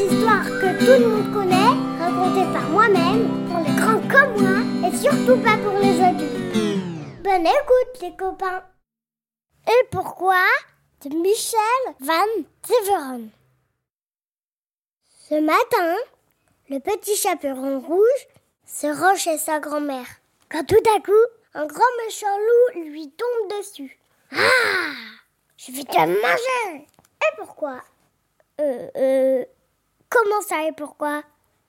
histoire que tout le monde connaît, racontée par moi-même, pour les grands comme moi, et surtout pas pour les adultes. Bonne écoute, les copains. Et pourquoi? De Michel Van Severen. Ce matin, le petit chaperon rouge se rend chez sa grand-mère. Quand tout à coup, un grand méchant loup lui tombe dessus. Ah Je vais te manger Et pourquoi Euh, euh, comment ça et pourquoi?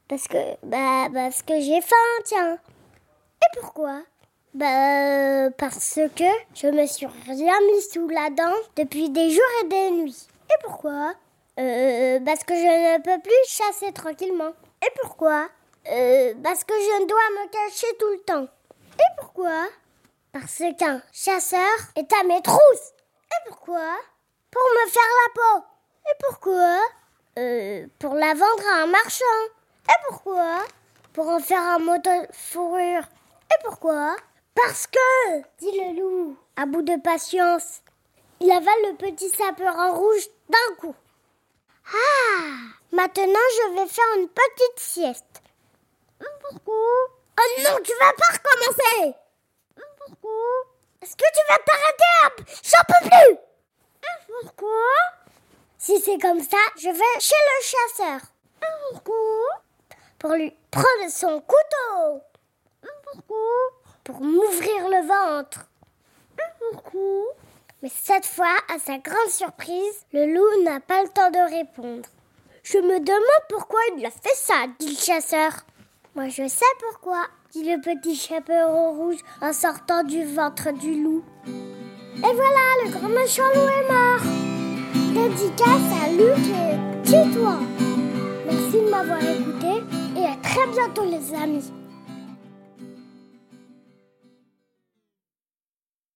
Parce que, bah, parce que j'ai faim, tiens. Et pourquoi? Bah, parce que je me suis rien mis sous la dent depuis des jours et des nuits. Et pourquoi? Euh, parce que je ne peux plus chasser tranquillement. Et pourquoi? Euh, parce que je dois me cacher tout le temps. Et pourquoi? Parce qu'un chasseur est à mes trousses. Et pourquoi? Pour me faire la peau. Et pourquoi? Euh, pour la vendre à un marchand. Et pourquoi? Pour en faire un moto de fourrure. Et pourquoi? Parce que, dit le loup, à bout de patience, il avale le petit sapeur en rouge d'un coup. Ah Maintenant, je vais faire une petite sieste. Pourquoi? Oh non, tu vas pas recommencer Pourquoi? Est-ce que tu vas t'arrêter J'en peux plus Pourquoi? Si c'est comme ça, je vais chez le chasseur. Pourquoi? Pour lui prendre son couteau. Pourquoi? Pour m'ouvrir le ventre. Mais cette fois, à sa grande surprise, le loup n'a pas le temps de répondre. Je me demande pourquoi il a fait ça, dit le chasseur. Moi, je sais pourquoi, dit le petit chaperon rouge en sortant du ventre du loup. Et voilà, le grand méchant loup est mort. Dédicace à Luc et. Merci de m'avoir écouté et à très bientôt les amis.